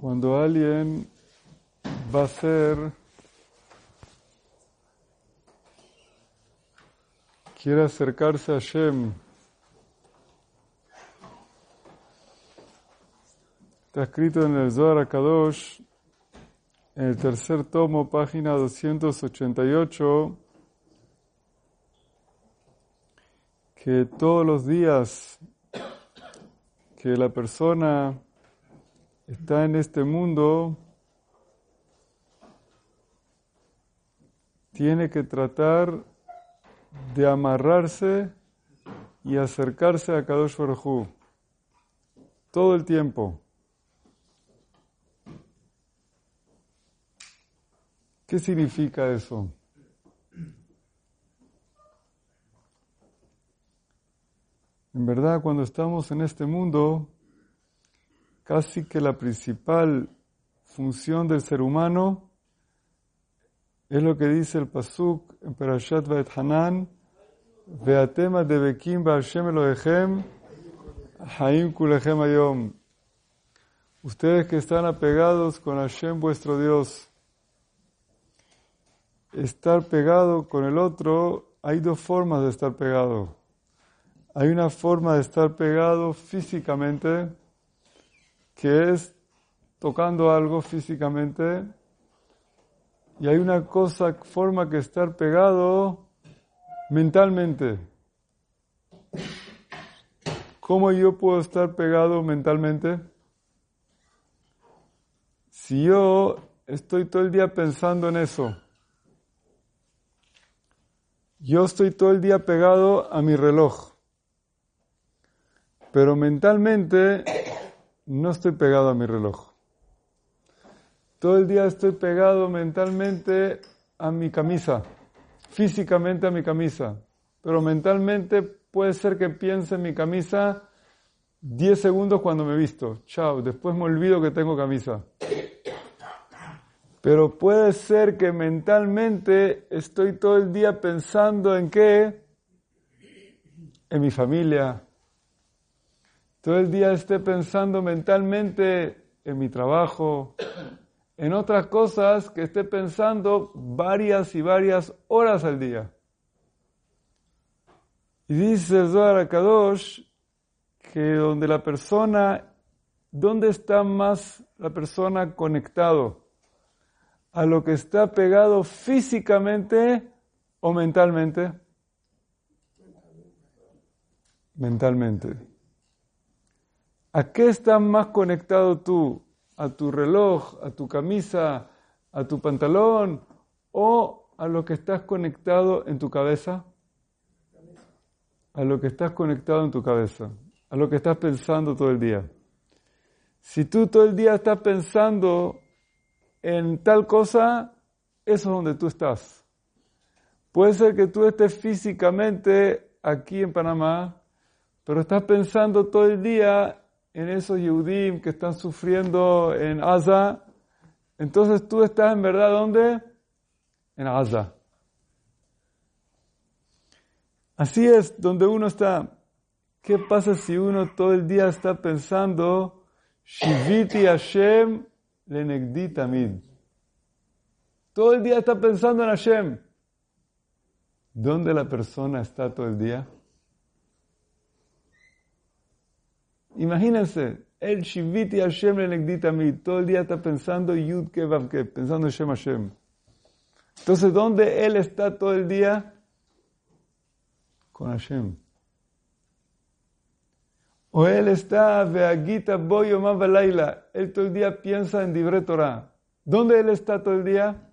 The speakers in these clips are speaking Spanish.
Cuando alguien va a ser, quiere acercarse a Shem, está escrito en el Zohar Kadosh, en el tercer tomo, página 288, que todos los días que la persona está en este mundo, tiene que tratar de amarrarse y acercarse a Kadosh Baruj todo el tiempo. ¿Qué significa eso? En verdad, cuando estamos en este mundo, casi que la principal función del ser humano es lo que dice el Pasuk en Perashat Vaet Hanan, Veatema de Bekim Ba'Hashem Elohechem, Haim Kulechem Ayom. Ustedes que están apegados con Hashem vuestro Dios, estar pegado con el otro, hay dos formas de estar pegado. Hay una forma de estar pegado físicamente, que es tocando algo físicamente, y hay una cosa, forma que estar pegado mentalmente. ¿Cómo yo puedo estar pegado mentalmente? Si yo estoy todo el día pensando en eso, yo estoy todo el día pegado a mi reloj, pero mentalmente no estoy pegado a mi reloj. Todo el día estoy pegado mentalmente a mi camisa, físicamente a mi camisa, pero mentalmente puede ser que piense en mi camisa 10 segundos cuando me visto. Chao, después me olvido que tengo camisa. Pero puede ser que mentalmente estoy todo el día pensando en qué? En mi familia, todo el día esté pensando mentalmente en mi trabajo, en otras cosas que esté pensando varias y varias horas al día. Y dice Zohar Kadosh que donde la persona, ¿dónde está más la persona conectado? ¿A lo que está pegado físicamente o mentalmente? Mentalmente. ¿A qué estás más conectado tú? ¿A tu reloj, a tu camisa, a tu pantalón o a lo que estás conectado en tu cabeza? A lo que estás conectado en tu cabeza, a lo que estás pensando todo el día. Si tú todo el día estás pensando en tal cosa, eso es donde tú estás. Puede ser que tú estés físicamente aquí en Panamá, pero estás pensando todo el día en esos Yehudim que están sufriendo en Gaza, entonces tú estás en verdad ¿dónde? En Gaza. Así es donde uno está. ¿Qué pasa si uno todo el día está pensando Shiviti Hashem lenegdi tamid? Todo el día está pensando en Hashem. ¿Dónde la persona está todo el día? Imagínense, el Shiviti Hashem le todo el día está pensando Yud Ke pensando en Shem Hashem. Entonces, ¿dónde él está todo el día? Con Hashem. O él está Veagita Boyo Laila. Él todo el día piensa en Dibre Torah. ¿Dónde él está todo el día?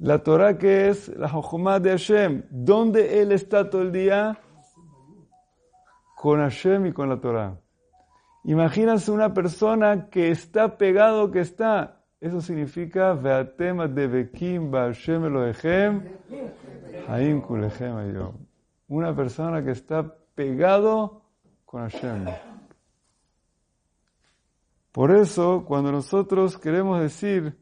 La Torah que es la Jochumah de Hashem. ¿Dónde él está todo el día? Con Hashem y con la Torah. Imagínense una persona que está pegado, que está. Eso significa Veatema de Bekim Hashem Elohechem Haim Kulechem Ayom. Una persona que está pegado con Hashem. Por eso, cuando nosotros queremos decir,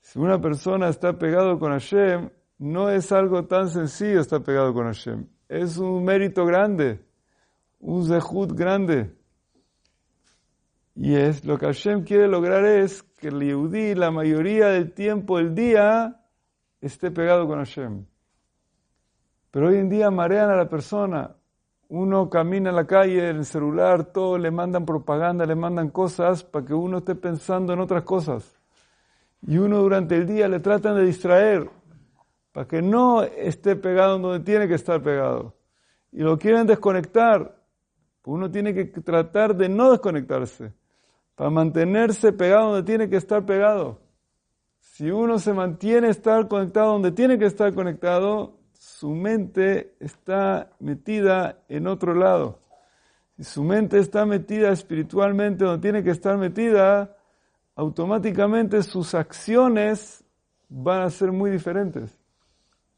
si una persona está pegado con Hashem, no es algo tan sencillo estar pegado con Hashem. Es un mérito grande un zehut grande. Y es lo que Hashem quiere lograr es que el Yehudi la mayoría del tiempo del día esté pegado con Hashem. Pero hoy en día marean a la persona. Uno camina en la calle, en el celular, todo, le mandan propaganda, le mandan cosas para que uno esté pensando en otras cosas. Y uno durante el día le tratan de distraer para que no esté pegado donde tiene que estar pegado. Y lo quieren desconectar. Uno tiene que tratar de no desconectarse para mantenerse pegado donde tiene que estar pegado. Si uno se mantiene estar conectado donde tiene que estar conectado, su mente está metida en otro lado. Si su mente está metida espiritualmente donde tiene que estar metida, automáticamente sus acciones van a ser muy diferentes.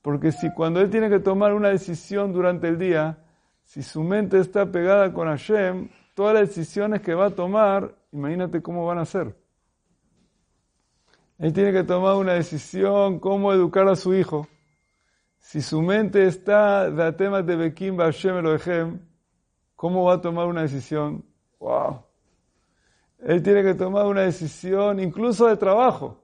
Porque si cuando él tiene que tomar una decisión durante el día, si su mente está pegada con Hashem, todas las decisiones que va a tomar, imagínate cómo van a ser. Él tiene que tomar una decisión, cómo educar a su hijo. Si su mente está de temas de Bekim Hashem Elohim, ¿cómo va a tomar una decisión? ¡Wow! Él tiene que tomar una decisión incluso de trabajo.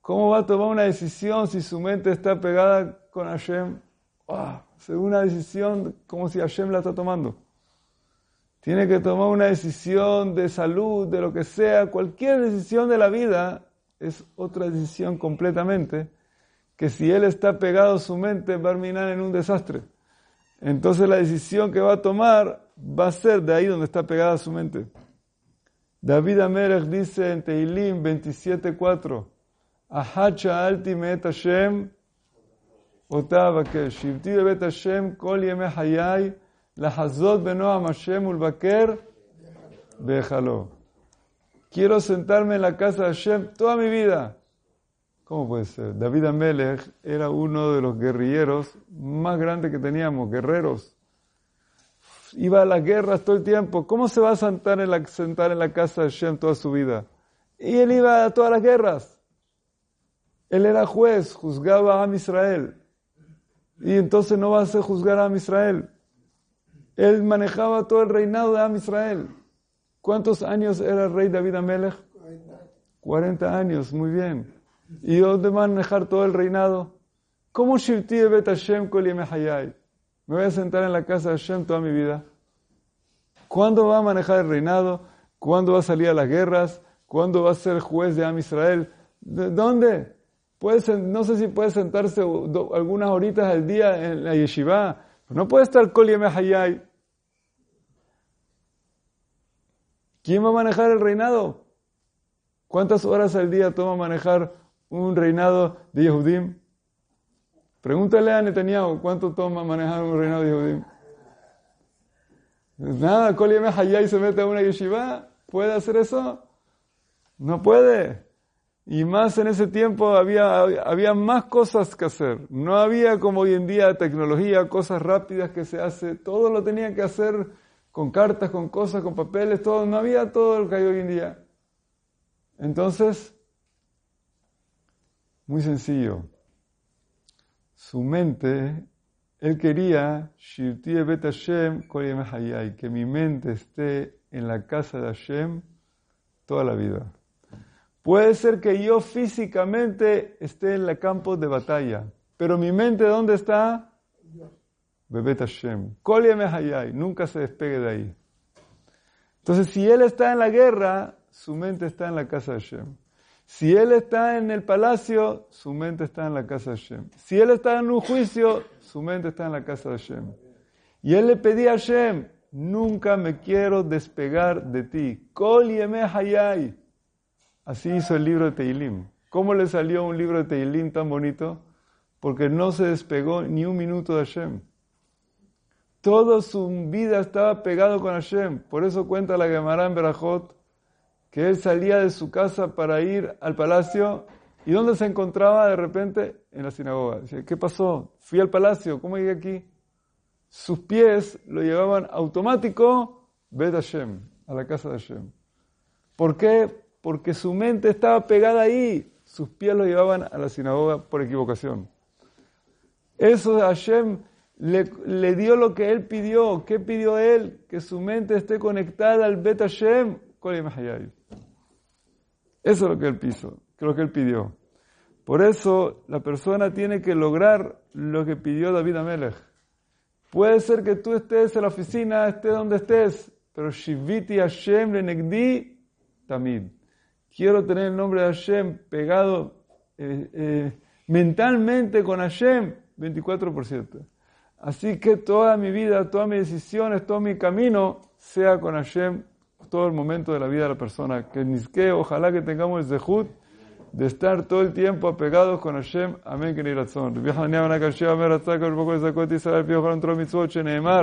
¿Cómo va a tomar una decisión si su mente está pegada con Hashem? ¡Wow! Una decisión como si Hashem la está tomando. Tiene que tomar una decisión de salud, de lo que sea, cualquier decisión de la vida es otra decisión completamente, que si él está pegado a su mente va a terminar en un desastre. Entonces la decisión que va a tomar va a ser de ahí donde está pegada su mente. David Amelech dice en Tehilim 27.4, Ahacha alti met Hashem, otava que shivti bebet Hashem kol yeme hayai, lahazot benoam Hashem ulbaker, déjalo. Quiero sentarme en la casa de Hashem toda mi vida. ¿Cómo puede ser? David Amelech era uno de los guerrilleros más grandes que teníamos, guerreros. Iba a las guerras todo el tiempo. ¿Cómo se va a sentar en la, sentar en la casa de Hashem toda su vida? Y él iba a todas las guerras. Él era juez, juzgaba a Israel. Y entonces no va a juzgar a Israel. Él manejaba todo el reinado de Am Israel. ¿Cuántos años era rey David Amelech? 40 años, muy bien. ¿Y dónde va a manejar todo el reinado? ¿Cómo Shivti Bet Hashem Kol Me voy a sentar en la casa de Hashem toda mi vida. ¿Cuándo va a manejar el reinado? ¿Cuándo va a salir a las guerras? ¿Cuándo va a ser juez de Am Israel? ¿Dónde? No sé si puede sentarse algunas horitas al día en la yeshiva. No puede estar Kol Hayay. ¿Quién va a manejar el reinado? ¿Cuántas horas al día toma manejar un reinado de Yehudim? Pregúntale a Netanyahu cuánto toma manejar un reinado de Yehudim. Nada, Kol Hayay se mete a una yeshiva. ¿Puede hacer eso? No puede. Y más en ese tiempo había, había más cosas que hacer. No había como hoy en día tecnología, cosas rápidas que se hace. Todo lo tenían que hacer con cartas, con cosas, con papeles, todo, no había todo lo que hay hoy en día. Entonces, muy sencillo, su mente, él quería, que mi mente esté en la casa de Hashem toda la vida. Puede ser que yo físicamente esté en el campo de batalla, pero mi mente ¿dónde está? Bebet Hashem. Hayay, nunca se despegue de ahí. Entonces, si él está en la guerra, su mente está en la casa de Hashem. Si él está en el palacio, su mente está en la casa de Hashem. Si él está en un juicio, su mente está en la casa de Hashem. Y él le pedía a Hashem, nunca me quiero despegar de ti. Kol Hayay. Así hizo el libro de Teilim. ¿Cómo le salió un libro de Teilim tan bonito? Porque no se despegó ni un minuto de Hashem. Toda su vida estaba pegado con Hashem. Por eso cuenta la Gemara en Berajot que él salía de su casa para ir al palacio. ¿Y dónde se encontraba de repente? En la sinagoga. Dice, ¿qué pasó? Fui al palacio. ¿Cómo llegué aquí? Sus pies lo llevaban automático, Bet Hashem, a la casa de Hashem. ¿Por qué? Porque su mente estaba pegada ahí. Sus pies lo llevaban a la sinagoga por equivocación. Eso Hashem le, dio lo que él pidió. ¿Qué pidió él? Que su mente esté conectada al Bet Hashem. Eso es lo que él piso, lo que él pidió. Por eso la persona tiene que lograr lo que pidió David Amelech. Puede ser que tú estés en la oficina, estés donde estés, pero Shiviti Hashem Lenegdi Tamid. Quiero tener el nombre de Hashem pegado eh, eh, mentalmente con Hashem 24%. Así que toda mi vida, todas mis decisiones, todo mi camino sea con Hashem todo el momento de la vida de la persona. Que que ojalá que tengamos el zehut de estar todo el tiempo apegados con Hashem. Amén, que ni razón.